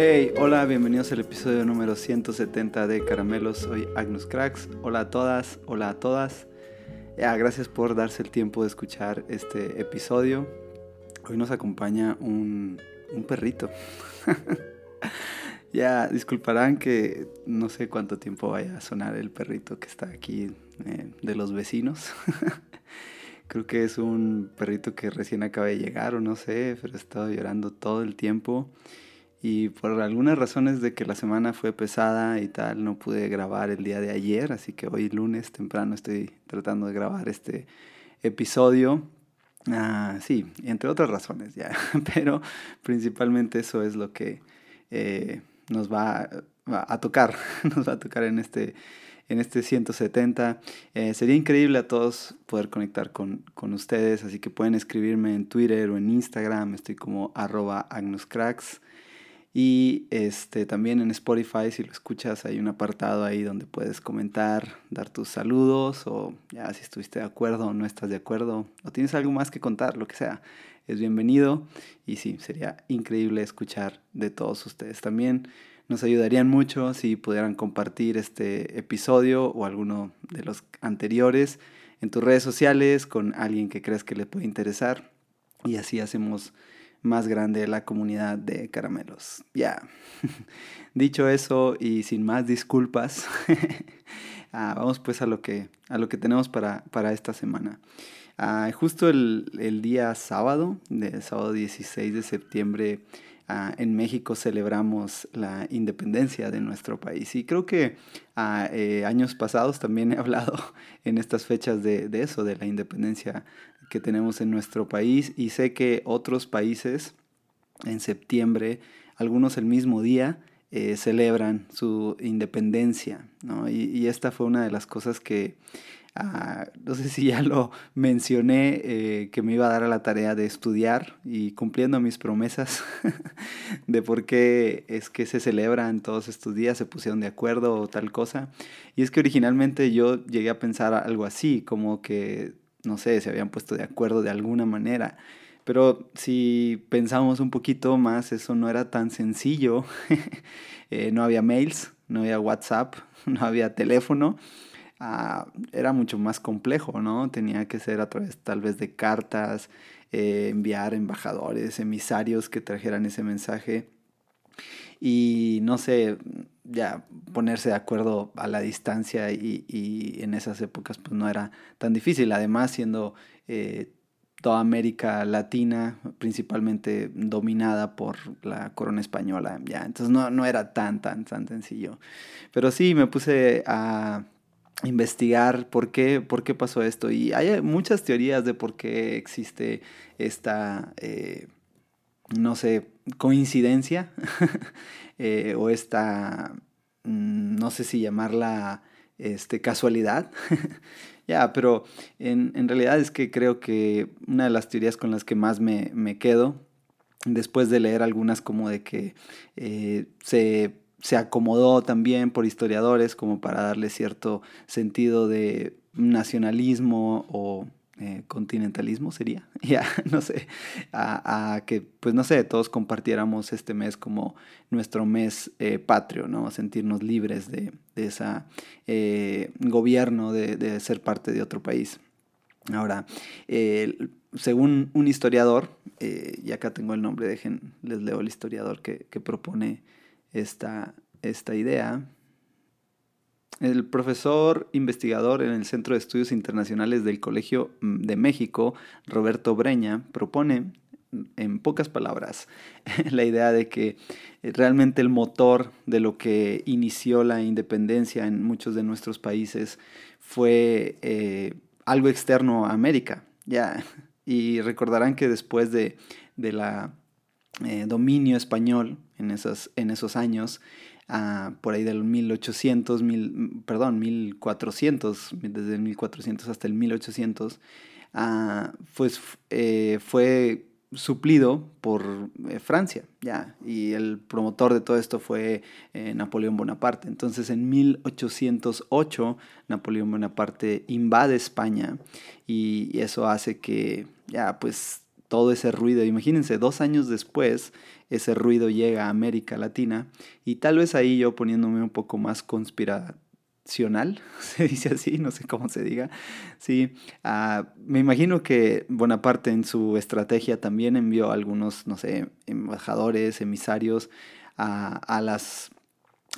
Hey, hola, bienvenidos al episodio número 170 de Caramelos. Soy Agnus Cracks. Hola a todas, hola a todas. Ya, gracias por darse el tiempo de escuchar este episodio. Hoy nos acompaña un, un perrito. ya, disculparán que no sé cuánto tiempo vaya a sonar el perrito que está aquí eh, de los vecinos. Creo que es un perrito que recién acaba de llegar o no sé, pero ha estado llorando todo el tiempo. Y por algunas razones de que la semana fue pesada y tal, no pude grabar el día de ayer, así que hoy lunes temprano estoy tratando de grabar este episodio. Ah, sí, entre otras razones ya, pero principalmente eso es lo que eh, nos va, a tocar, nos va a tocar en este, en este 170. Eh, sería increíble a todos poder conectar con, con, ustedes, así que pueden escribirme en Twitter o en Instagram, estoy como arroba agnuscracks. Y este, también en Spotify, si lo escuchas, hay un apartado ahí donde puedes comentar, dar tus saludos o ya si estuviste de acuerdo o no estás de acuerdo o tienes algo más que contar, lo que sea, es bienvenido. Y sí, sería increíble escuchar de todos ustedes. También nos ayudarían mucho si pudieran compartir este episodio o alguno de los anteriores en tus redes sociales con alguien que creas que le puede interesar. Y así hacemos más grande la comunidad de caramelos. Ya, dicho eso y sin más disculpas, ah, vamos pues a lo que, a lo que tenemos para, para esta semana. Ah, justo el, el, día sábado, de sábado 16 de septiembre, ah, en México celebramos la independencia de nuestro país. Y creo que eh, años pasados también he hablado en estas fechas de, de eso, de la independencia que tenemos en nuestro país y sé que otros países en septiembre, algunos el mismo día, eh, celebran su independencia. ¿no? Y, esta fue una de las cosas que, ah, no sé si ya lo mencioné, eh, que me iba a dar a la tarea de estudiar y cumpliendo mis promesas de por qué es que se celebran todos estos días, se pusieron de acuerdo o tal cosa. Y es que originalmente yo llegué a pensar algo así, como que no sé, se habían puesto de acuerdo de alguna manera. Pero si pensamos un poquito más, eso no era tan sencillo. Eh, no había mails, no había WhatsApp, no había teléfono. Ah, era mucho más complejo, ¿no? Tenía que ser a través tal vez de cartas, eh, enviar embajadores, emisarios que trajeran ese mensaje. Y no sé, ya ponerse de acuerdo a la distancia y, y, en esas épocas pues no era tan difícil. Además, siendo eh, toda América Latina principalmente dominada por la corona española, ya, entonces no, no era tan, tan, tan sencillo. Pero sí, me puse a investigar por qué, por qué pasó esto y hay muchas teorías de por qué existe esta, eh, no sé, coincidencia eh, o esta, mm, no sé si llamarla este, casualidad. ya, pero en, en, realidad es que creo que una de las teorías con las que más me, me quedo, después de leer algunas como de que eh, se, se acomodó también por historiadores como para darle cierto sentido de nacionalismo o eh, continentalismo sería, ya, no sé, a, que, pues no sé, todos compartiéramos este mes como nuestro mes eh, patrio, ¿no? Sentirnos libres de, de ese eh, gobierno, de, de, ser parte de otro país. Ahora, según un historiador, y acá tengo el nombre, dejen, les leo el historiador que, que propone esta, esta idea, el profesor investigador en el Centro de Estudios Internacionales del Colegio mm, de México, Roberto Breña, propone, mm, en pocas palabras, la idea de que eh, realmente el motor de lo que inició la independencia en muchos de nuestros países fue eh, algo externo a América. Ya. Y recordarán que después de, de la eh, dominio español en esos, en esos años, por ahí del 1800, mil, perdón, 1400, desde el 1400 hasta el 1800, pues eh, fue suplido por eh, Francia, ya, y el promotor de todo esto fue eh, Napoleón Bonaparte. Entonces en 1808 Napoleón Bonaparte invade España y eso hace que ya pues todo ese ruido. Imagínense, dos años después, ese ruido llega a América Latina y tal vez ahí yo poniéndome un poco más conspiracional, se dice así, no sé cómo se diga. Sí, ah, me imagino que Bonaparte en su estrategia también envió algunos, no sé, embajadores, emisarios a, a las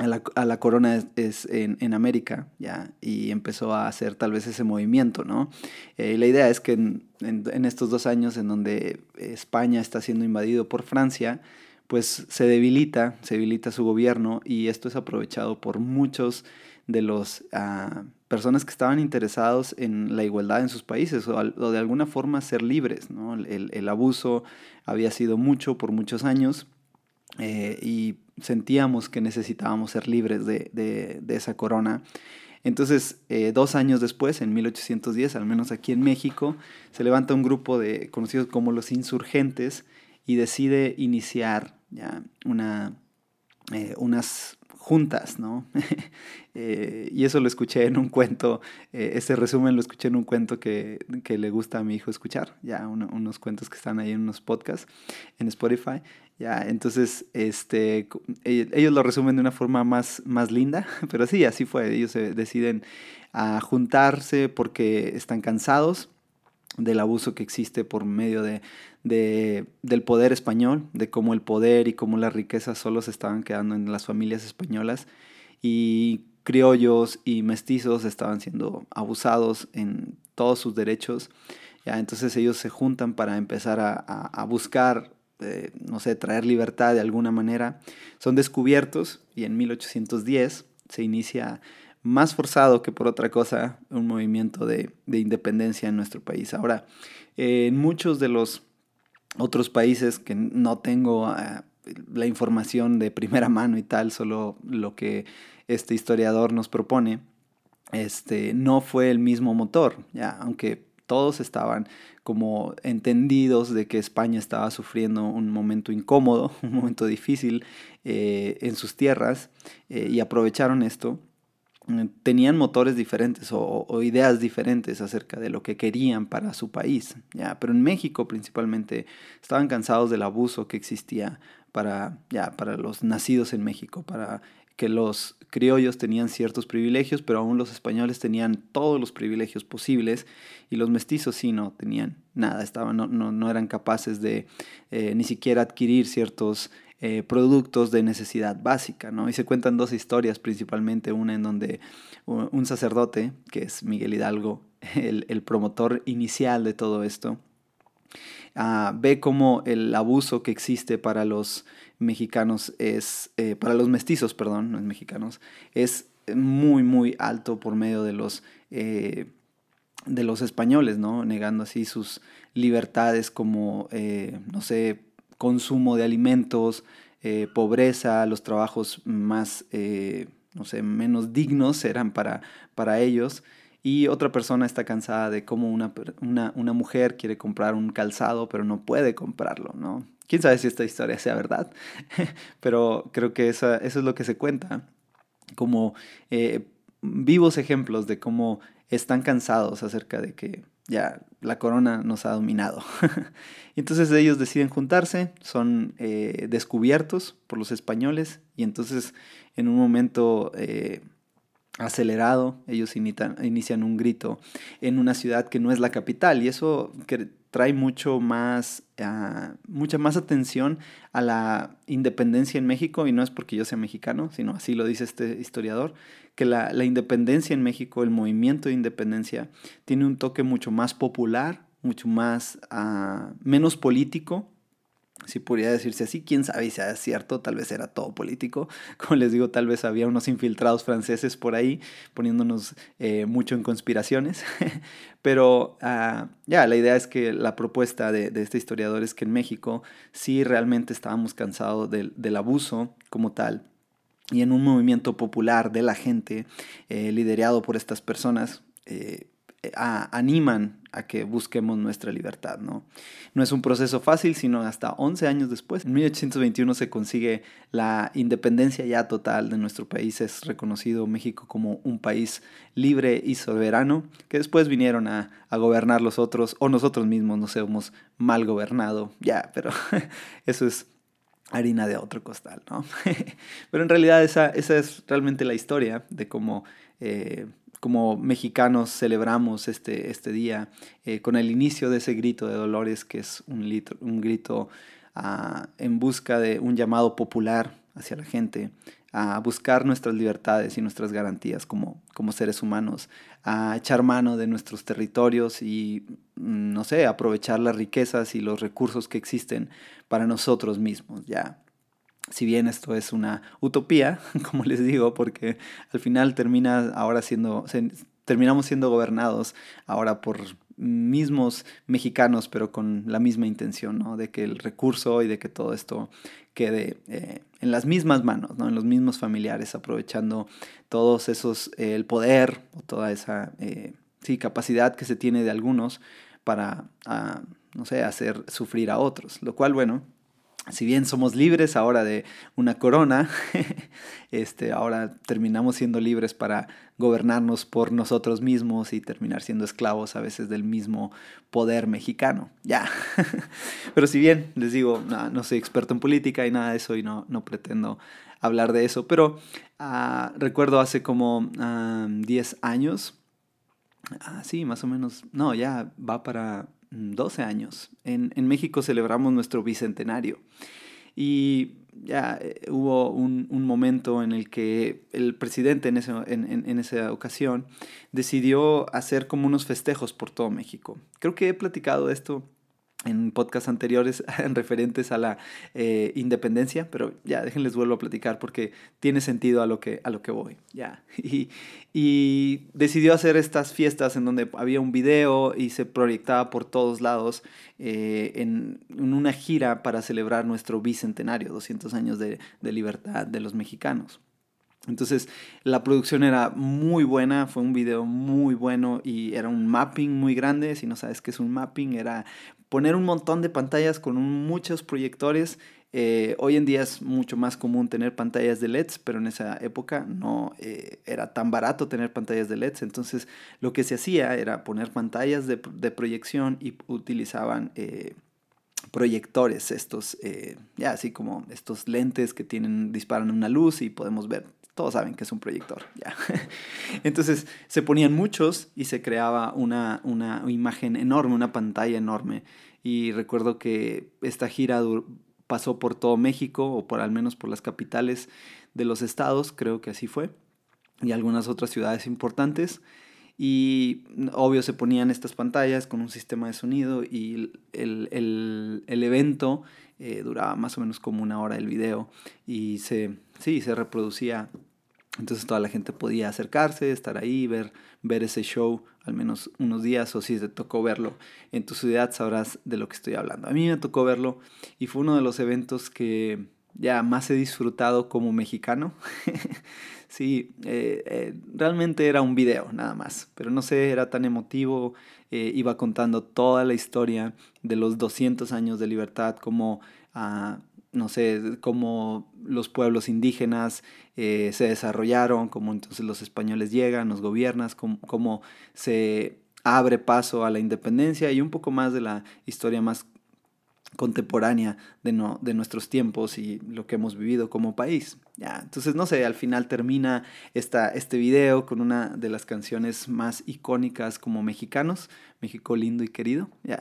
a la, corona es, en, América, ¿ya? Y empezó a hacer tal vez ese movimiento, ¿no? Eh, la idea es que en, estos dos años en donde España está siendo invadido por Francia, pues se debilita, se debilita su gobierno y esto es aprovechado por muchos de los ah, personas que estaban interesados en la igualdad en sus países o, de alguna forma ser libres, ¿no? El abuso había sido mucho por muchos años eh, y sentíamos que necesitábamos ser libres de, esa corona. Entonces, eh, dos años después, en 1810, al menos aquí en México, se levanta un grupo de conocidos como los insurgentes y decide iniciar ya una, eh, unas juntas, ¿no? Eh, y eso lo escuché en un cuento, ese resumen lo escuché en un cuento que, le gusta a mi hijo escuchar, ya unos cuentos que están ahí en unos podcasts en Spotify. Ya, entonces, este, e, ellos lo resumen de una forma más, más linda, pero sí, así fue. Ellos se deciden a juntarse porque están cansados del abuso que existe por medio de, del poder español, de cómo el poder y cómo las riquezas solo se estaban quedando en las familias españolas y criollos y mestizos estaban siendo abusados en todos sus derechos. Ya, entonces ellos se juntan para empezar a, a buscar no sé, traer libertad de alguna manera, son descubiertos y en 1810 se inicia más forzado que por otra cosa un movimiento de, independencia en nuestro país. Ahora, en muchos de los otros países que no tengo ah, la información de primera mano y tal, solo lo que este historiador nos propone, este, no fue el mismo motor, ya, aunque todos estaban como entendidos de que España estaba sufriendo un momento incómodo, un momento difícil eh, en sus tierras eh, y aprovecharon esto. Tenían motores diferentes o, ideas diferentes acerca de lo que querían para su país, ¿ya? pero en México principalmente estaban cansados del abuso que existía para, ya, para los nacidos en México, para que los criollos tenían ciertos privilegios, pero aún los españoles tenían todos los privilegios posibles y los mestizos sí no tenían nada, estaban, no, no, eran capaces de eh, ni siquiera adquirir ciertos eh, productos de necesidad básica, ¿no? Y se cuentan dos historias, principalmente una en donde un sacerdote, que es Miguel Hidalgo, el, el promotor inicial de todo esto, ah, ve como el abuso que existe para los mexicanos es, eh, para los mestizos, perdón, no es mexicanos, es muy, muy alto por medio de los, eh, de los españoles, ¿no? Negando así sus libertades como, eh, no sé, consumo de alimentos, pobreza, los trabajos más, no sé, menos dignos eran para, para ellos. Y otra persona está cansada de cómo una, una, una mujer quiere comprar un calzado, pero no puede comprarlo, ¿no? Quién sabe si esta historia sea verdad, pero creo que eso es lo que se cuenta, como eh, vivos ejemplos de cómo están cansados acerca de que ya la corona nos ha dominado. entonces ellos deciden juntarse, son eh, descubiertos por los españoles y entonces en un momento eh, acelerado ellos inician un grito en una ciudad que no es la capital y eso que trae mucho más, ah, mucha más atención a la independencia en México, y no es porque yo sea mexicano, sino así lo dice este historiador, que la, independencia en México, el movimiento de independencia, tiene un toque mucho más popular, mucho más, uh, menos político, si podría decirse así, quién sabe si sea cierto, tal vez era todo político, como les digo, tal vez había unos infiltrados franceses por ahí poniéndonos eh, mucho en conspiraciones, pero ah, ya, la idea es que la propuesta de, este historiador es que en México sí realmente estábamos cansados del, abuso como tal, y en un movimiento popular de la gente, eh, liderado por estas personas, eh, animan a que busquemos nuestra libertad, ¿no? No es un proceso fácil, sino hasta 11 años después. En 1821 se consigue la independencia ya total de nuestro país. Es reconocido México como un país libre y soberano, que después vinieron a, gobernar los otros, o nosotros mismos nos hemos mal gobernado, ya, pero eso es harina de otro costal, ¿no? Pero en realidad esa, esa es realmente la historia de cómo eh, como mexicanos celebramos este, este día eh, con el inicio de ese grito de Dolores, que es un, un grito ah, en busca de un llamado popular hacia la gente, a buscar nuestras libertades y nuestras garantías como, como seres humanos, a echar mano de nuestros territorios y, mm, no sé, aprovechar las riquezas y los recursos que existen para nosotros mismos, ya. Si bien esto es una utopía, como les digo, porque al final termina ahora siendo, terminamos siendo gobernados ahora por mismos mexicanos, pero con la misma intención, ¿no? De que el recurso y de que todo esto quede eh, en las mismas manos, ¿no? En los mismos familiares, aprovechando todos esos, eh, el poder o toda esa, eh, sí, capacidad que se tiene de algunos para, ah, no sé, hacer sufrir a otros. Lo cual, bueno, si bien somos libres ahora de una corona, este, ahora terminamos siendo libres para gobernarnos por nosotros mismos y terminar siendo esclavos a veces del mismo poder mexicano. Ya. Pero si bien les digo, no, soy experto en política y nada de eso y no, no pretendo hablar de eso, pero ah, recuerdo hace como 10 años, ah, sí, más o menos, no, ya va para 12 años. En, en México celebramos nuestro bicentenario. Y ya eh, hubo un, un, momento en el que el presidente en, ese, en, en, en, esa ocasión decidió hacer como unos festejos por todo México. Creo que he platicado esto en podcasts anteriores en referentes a la eh, independencia, pero ya déjenles vuelvo a platicar porque tiene sentido a lo que, a lo que voy. Ya. Y, y decidió hacer estas fiestas en donde había un video y se proyectaba por todos lados eh, en, en, una gira para celebrar nuestro bicentenario, 200 años de, de libertad de los mexicanos. Entonces la producción era muy buena, fue un video muy bueno y era un mapping muy grande. Si no sabes qué es un mapping, era poner un montón de pantallas con muchos proyectores. Eh, hoy en día es mucho más común tener pantallas de LEDs, pero en esa época no eh, era tan barato tener pantallas de LEDs. Entonces lo que se hacía era poner pantallas de, de proyección y utilizaban... Eh, proyectores estos ya así como estos lentes que tienen disparan una luz y podemos ver todos saben que es un proyector. Entonces se ponían muchos y se creaba una, una imagen enorme, una pantalla enorme. Y recuerdo que esta gira pasó por todo México, o por al menos por las capitales de los estados, creo que así fue, y algunas otras ciudades importantes. Y obvio se ponían estas pantallas con un sistema de sonido y el, el, el evento eh, duraba más o menos como una hora el video y se, sí, se reproducía. Entonces toda la gente podía acercarse, estar ahí, ver, ver ese show al menos unos días o si te tocó verlo en tu ciudad sabrás de lo que estoy hablando. A mí me tocó verlo y fue uno de los eventos que ya más he disfrutado como mexicano. Sí, eh, eh, realmente era un video nada más, pero no sé, era tan emotivo, eh, iba contando toda la historia de los 200 años de libertad, como, ah, no sé, cómo los pueblos indígenas se desarrollaron, cómo entonces los españoles llegan, los gobiernas, cómo, cómo se abre paso a la independencia y un poco más de la historia más contemporánea de, no, de nuestros tiempos y lo que hemos vivido como país. Ya, entonces, no sé, al final termina esta, este video con una de las canciones más icónicas como mexicanos, México lindo y querido. Ya,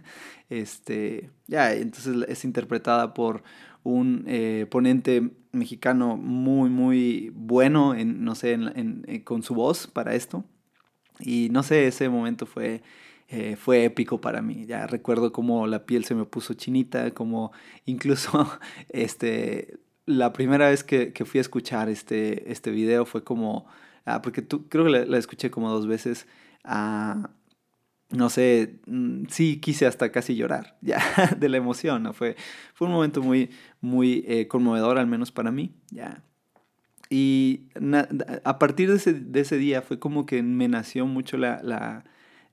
este, ya, entonces es interpretada por un eh, ponente mexicano muy, muy bueno, en, no sé, en, en, con su voz para esto. Y no sé, ese momento fue eh, fue épico para mí. Ya recuerdo cómo la piel se me puso chinita, como incluso este, la primera vez que, que, fui a escuchar este, este video fue como, ah, porque tú, creo que la, escuché como dos veces, ah, no sé, mm, sí quise hasta casi llorar, ya, de la emoción, ¿no? Fue, fue un momento muy, muy eh, conmovedor, al menos para mí, ya. Y a partir de ese, de ese, día fue como que me nació mucho la, la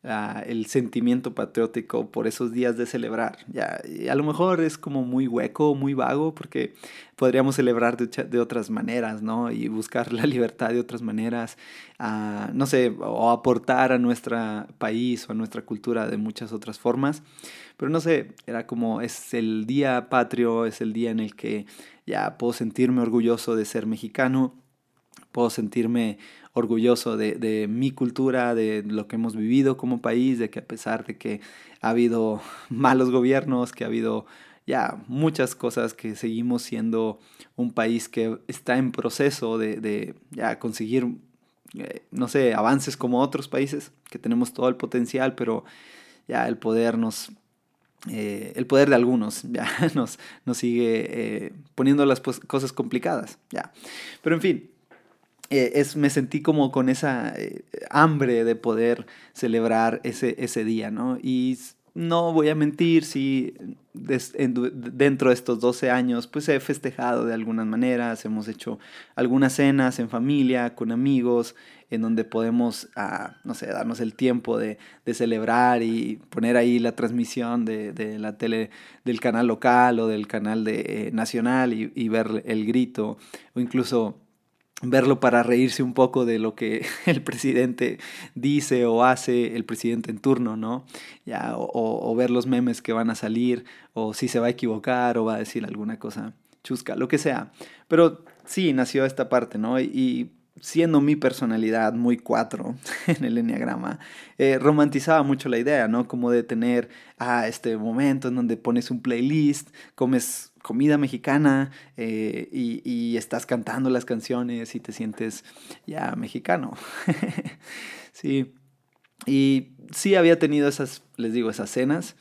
el sentimiento patriótico por esos días de celebrar. Ya, a lo mejor es como muy hueco, muy vago, porque podríamos celebrar de, otras maneras, ¿no? Y buscar la libertad de otras maneras, no sé, o aportar a nuestro país o a nuestra cultura de muchas otras formas. Pero no sé, era como es el día patrio, es el día en el que ya puedo sentirme orgulloso de ser mexicano, puedo sentirme orgulloso de, mi cultura, de lo que hemos vivido como país, de que a pesar de que ha habido malos gobiernos, que ha habido ya muchas cosas que seguimos siendo un país que está en proceso de, ya conseguir, eh, no sé, avances como otros países, que tenemos todo el potencial, pero ya el poder nos... Eh, el poder de algunos ya nos, nos sigue eh, poniendo las cosas complicadas, ya. Pero en fin, eh, es, me sentí como con esa eh, hambre de poder celebrar ese, ese día, ¿no? Y no voy a mentir si dentro de estos 12 años pues he festejado de algunas maneras, hemos hecho algunas cenas en familia, con amigos, en donde podemos, ah, no sé, darnos el tiempo de, de, celebrar y poner ahí la transmisión de, de, la tele del canal local o del canal de, eh, nacional y, y ver el grito o incluso verlo para reírse un poco de lo que el presidente dice o hace el presidente en turno, ¿no? Ya, o, ver los memes que van a salir, o si se va a equivocar o va a decir alguna cosa chusca, lo que sea. Pero sí, nació esta parte, ¿no? Y, siendo mi personalidad muy cuatro en el enneagrama, eh, romantizaba mucho la idea, ¿no? Como de tener a este momento en donde pones un playlist, comes comida mexicana eh, y, y, estás cantando las canciones y te sientes ya mexicano. sí. Y sí había tenido esas, les digo, esas cenas,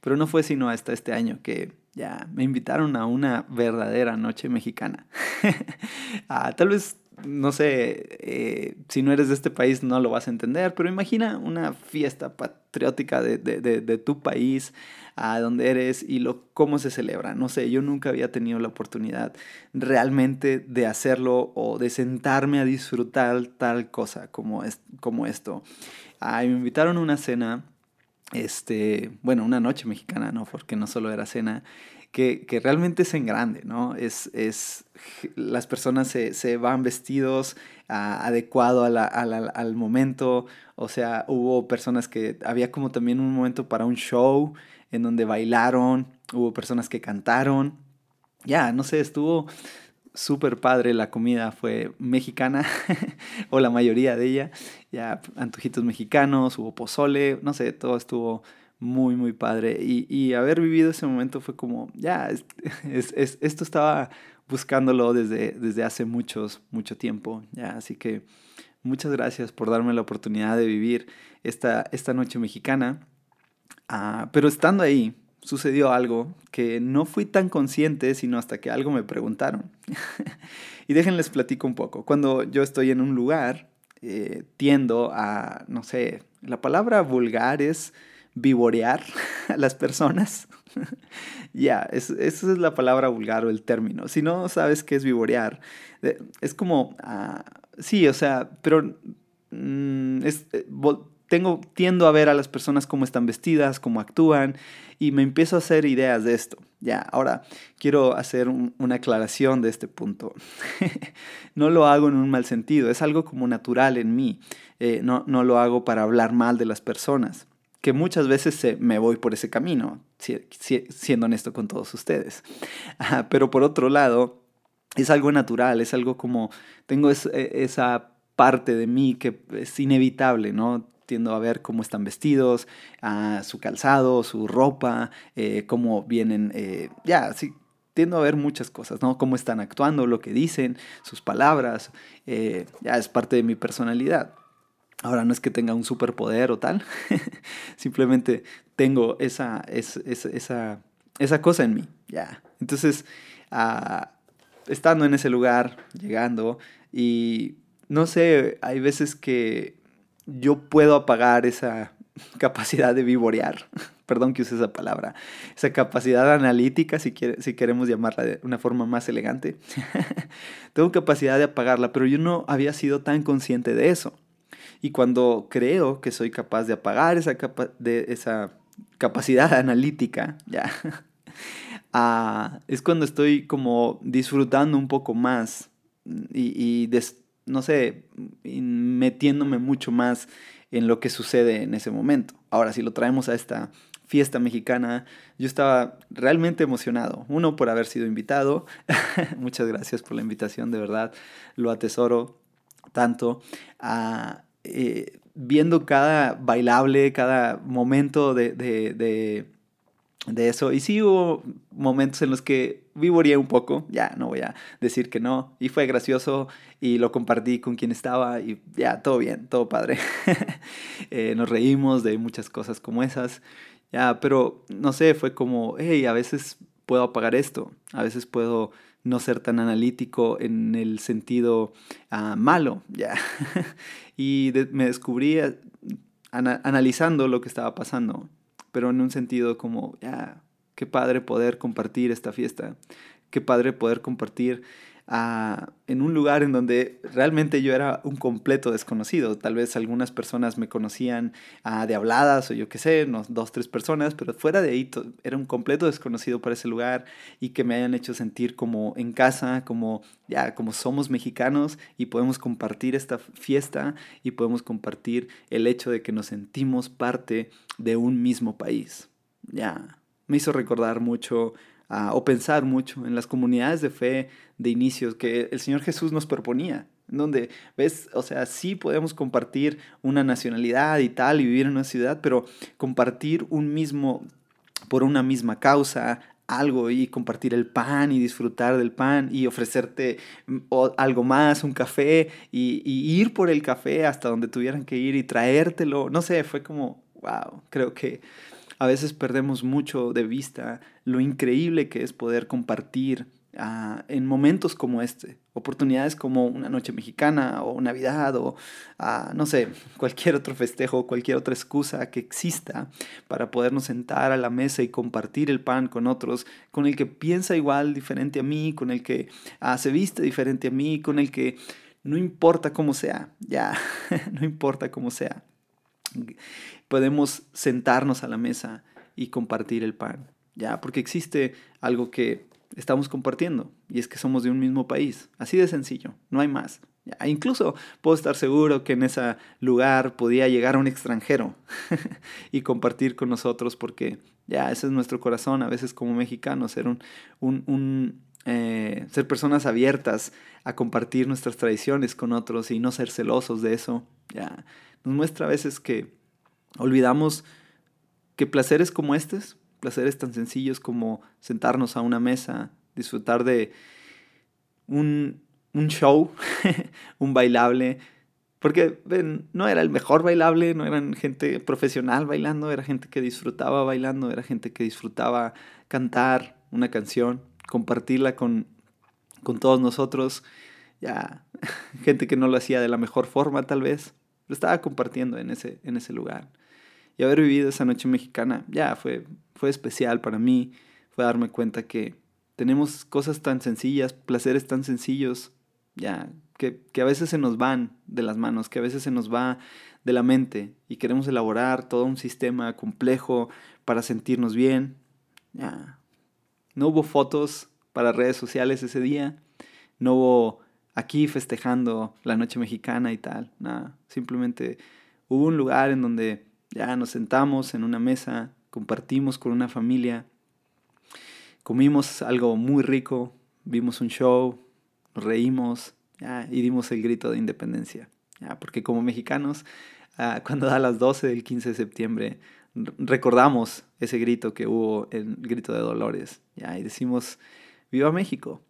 pero no fue sino hasta este año que ya me invitaron a una verdadera noche mexicana. ah, tal vez no sé, eh, si no eres de este país no lo vas a entender, pero imagina una fiesta patriótica de, de, de, tu país, a donde eres y lo, cómo se celebra. No sé, yo nunca había tenido la oportunidad realmente de hacerlo o de sentarme a disfrutar tal cosa como, es, como esto. Ah, me invitaron a una cena, este, bueno, una noche mexicana, ¿no? Porque no solo era cena que, realmente es en grande, ¿no? Es, es las personas se, se van vestidos adecuado a la, al momento, o sea, hubo personas que, había como también un momento para un show en donde bailaron, hubo personas que cantaron, ya, no sé, estuvo súper padre, la comida fue mexicana, o la mayoría de ella, ya, antojitos mexicanos, hubo pozole, no sé, todo estuvo muy, muy padre. Y, y, haber vivido ese momento fue como, ya, es, es, esto estaba buscándolo desde, desde hace muchos, mucho tiempo. Ya, así que muchas gracias por darme la oportunidad de vivir esta, esta noche mexicana. Ah, pero estando ahí, sucedió algo que no fui tan consciente, sino hasta que algo me preguntaron. y déjenles platico un poco. Cuando yo estoy en un lugar, eh, tiendo a, no sé, la palabra vulgar es vivorear a las personas. ya, esa es la palabra vulgar o el término. Si no sabes qué es vivorear, eh, es como, uh, sí, o sea, pero mm, es, eh, tengo, tiendo a ver a las personas cómo están vestidas, cómo actúan, y me empiezo a hacer ideas de esto. Ya, ahora quiero hacer una aclaración de este punto. no lo hago en un mal sentido, es algo como natural en mí. Eh, no, no lo hago para hablar mal de las personas que muchas veces me voy por ese camino, siendo honesto con todos ustedes. Pero por otro lado, es algo natural, es algo como, tengo e, esa parte de mí que es inevitable, ¿no? Tiendo a ver cómo están vestidos, su calzado, su ropa, eh, cómo vienen, eh, ya, sí, tiendo a ver muchas cosas, ¿no? Cómo están actuando, lo que dicen, sus palabras, eh, ya es parte de mi personalidad. Ahora no es que tenga un superpoder o tal, simplemente tengo esa, esa, esa, cosa en mí, ya. Entonces, ah, estando en ese lugar, llegando, y no sé, hay veces que yo puedo apagar esa capacidad de vivorear, perdón que use esa palabra, esa capacidad analítica, si, quiere, si queremos llamarla de una forma más elegante. Tengo capacidad de apagarla, pero yo no había sido tan consciente de eso. Y cuando creo que soy capaz de apagar esa, de esa capacidad analítica, ya, ah, es cuando estoy como disfrutando un poco más y, no sé, metiéndome mucho más en lo que sucede en ese momento. Ahora, si lo traemos a esta fiesta mexicana, yo estaba realmente emocionado. Uno, por haber sido invitado. Muchas gracias por la invitación, de verdad. Lo atesoro tanto. Ah, eh, viendo cada bailable, cada momento de, de, de, eso. Y sí hubo momentos en los que vivoría un poco, ya no voy a decir que no. Y fue gracioso y lo compartí con quien estaba y ya, todo bien, todo padre. Eh, nos reímos de muchas cosas como esas. Ya, pero no sé, fue como, hey, a veces puedo apagar esto, a veces puedo no ser tan analítico en el sentido ah, malo, ya. y me descubrí eh, analizando lo que estaba pasando, pero en un sentido como, ya, qué padre poder compartir esta fiesta, qué padre poder compartir en un lugar en donde realmente yo era un completo desconocido. Tal vez algunas personas me conocían de habladas o yo qué sé, dos, tres personas, pero fuera de ahí era un completo desconocido para ese lugar y que me hayan hecho sentir como en casa, como ya, como somos mexicanos y podemos compartir esta fiesta y podemos compartir el hecho de que nos sentimos parte de un mismo país. Ya, me hizo recordar mucho o pensar mucho en las comunidades de fe de inicios que el Señor Jesús nos proponía, donde, ves, o sea, sí podemos compartir una nacionalidad y tal y vivir en una ciudad, pero compartir un mismo, por una misma causa, algo y compartir el pan y disfrutar del pan y ofrecerte mm, algo más, un café y, y, ir por el café hasta donde tuvieran que ir y traértelo. No sé, fue como, wow, creo que a veces perdemos mucho de vista lo increíble que es poder compartir ah, en momentos como este, oportunidades como una noche mexicana o Navidad o, ah, no sé, cualquier otro festejo, cualquier otra excusa que exista para podernos sentar a la mesa y compartir el pan con otros, con el que piensa igual, diferente a mí, con el que ah, se viste diferente a mí, con el que no importa cómo sea, ya, no importa cómo sea podemos sentarnos a la mesa y compartir el pan, ¿ya? Porque existe algo que estamos compartiendo y es que somos de un mismo país, así de sencillo, no hay más. ¿ya? Incluso puedo estar seguro que en ese lugar podía llegar un extranjero y compartir con nosotros porque ya ese es nuestro corazón, a veces como mexicanos, ser un, un, eh, ser personas abiertas a compartir nuestras tradiciones con otros y no ser celosos de eso, ya nos muestra a veces que Olvidamos que placeres como estos, placeres tan sencillos como sentarnos a una mesa, disfrutar de un, show, un bailable, porque no era el mejor bailable, no eran gente profesional bailando, era gente que disfrutaba bailando, era gente que disfrutaba cantar una canción, compartirla con, con todos nosotros, ya gente que no lo hacía de la mejor forma tal vez, lo estaba compartiendo en ese, en ese lugar. Y haber vivido esa noche mexicana, ya fue, fue especial para mí. Fue darme cuenta que tenemos cosas tan sencillas, placeres tan sencillos, ya, que, que, a veces se nos van de las manos, que a veces se nos va de la mente y queremos elaborar todo un sistema complejo para sentirnos bien. Ya. No hubo fotos para redes sociales ese día, no hubo aquí festejando la noche mexicana y tal, nada, simplemente hubo un lugar en donde ya nos sentamos en una mesa, compartimos con una familia, comimos algo muy rico, vimos un show, reímos y dimos el grito de independencia. Porque como mexicanos, ah, cuando da las 12 del 15 de septiembre, recordamos ese grito que hubo, el grito de Dolores, y decimos, viva México,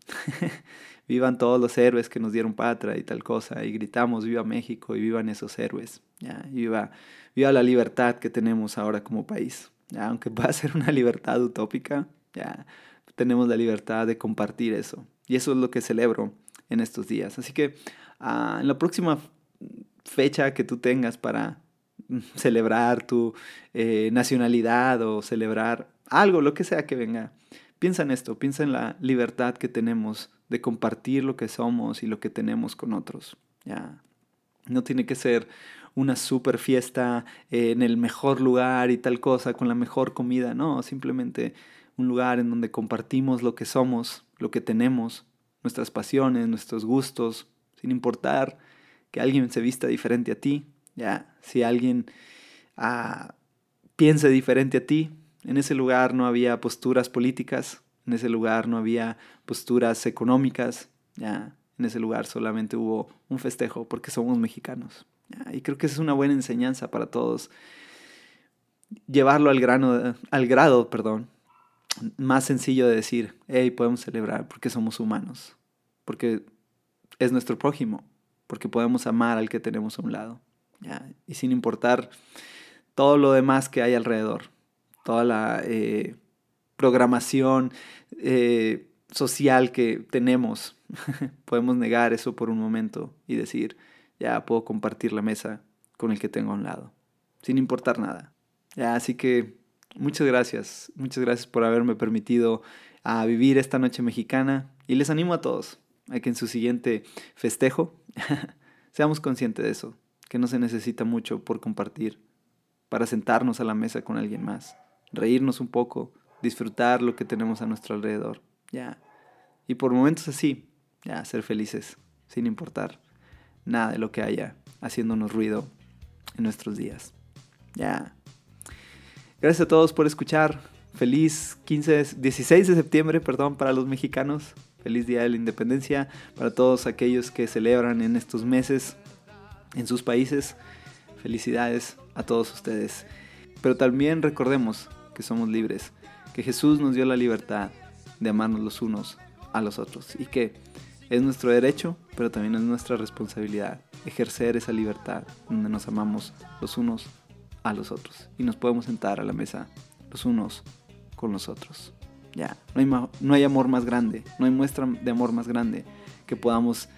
vivan todos los héroes que nos dieron patria y tal cosa, y gritamos, viva México y vivan esos héroes, ¿ya? viva viva la libertad que tenemos ahora como país. ¿ya? Aunque pueda ser una libertad utópica, ya tenemos la libertad de compartir eso. Y eso es lo que celebro en estos días. Así que ah, en la próxima fecha que tú tengas para mm, celebrar tu eh, nacionalidad o celebrar algo, lo que sea que venga, piensa en esto, piensa en la libertad que tenemos de compartir lo que somos y lo que tenemos con otros. Ya. No tiene que ser una super fiesta en el mejor lugar y tal cosa, con la mejor comida, no, simplemente un lugar en donde compartimos lo que somos, lo que tenemos, nuestras pasiones, nuestros gustos, sin importar que alguien se vista diferente a ti, ya, si alguien ah, piense diferente a ti, en ese lugar no había posturas políticas, en ese lugar no había posturas económicas, ya, en ese lugar solamente hubo un festejo porque somos mexicanos. Y creo que es una buena enseñanza para todos. Llevarlo al, grano, al grado perdón, más sencillo de decir, hey, podemos celebrar porque somos humanos, porque es nuestro prójimo, porque podemos amar al que tenemos a un lado. Y sin importar todo lo demás que hay alrededor, toda la eh, programación eh, social que tenemos, podemos negar eso por un momento y decir, ya puedo compartir la mesa con el que tengo a un lado, sin importar nada. Así que muchas gracias, muchas gracias por haberme permitido a vivir esta noche mexicana y les animo a todos a que en su siguiente festejo seamos conscientes de eso, que no se necesita mucho por compartir, para sentarnos a la mesa con alguien más, reírnos un poco, disfrutar lo que tenemos a nuestro alrededor, ya. Y por momentos así, ya, ser felices, sin importar nada de lo que haya haciéndonos ruido en nuestros días. Ya. Gracias a todos por escuchar. Feliz 15, 16 de septiembre, perdón, para los mexicanos. Feliz Día de la Independencia para todos aquellos que celebran en estos meses en sus países. Felicidades a todos ustedes. Pero también recordemos que somos libres, que Jesús nos dio la libertad de amarnos los unos a los otros y que es nuestro derecho, pero también es nuestra responsabilidad ejercer esa libertad donde nos amamos los unos a los otros y nos podemos sentar a la mesa los unos con los otros. Ya, no hay, no hay amor más grande, no hay muestra de amor más grande que podamos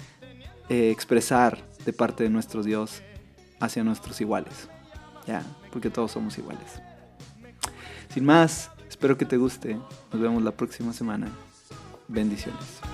eh, expresar de parte de nuestro Dios hacia nuestros iguales. Ya, porque todos somos iguales. Sin más, espero que te guste. Nos vemos la próxima semana. Bendiciones.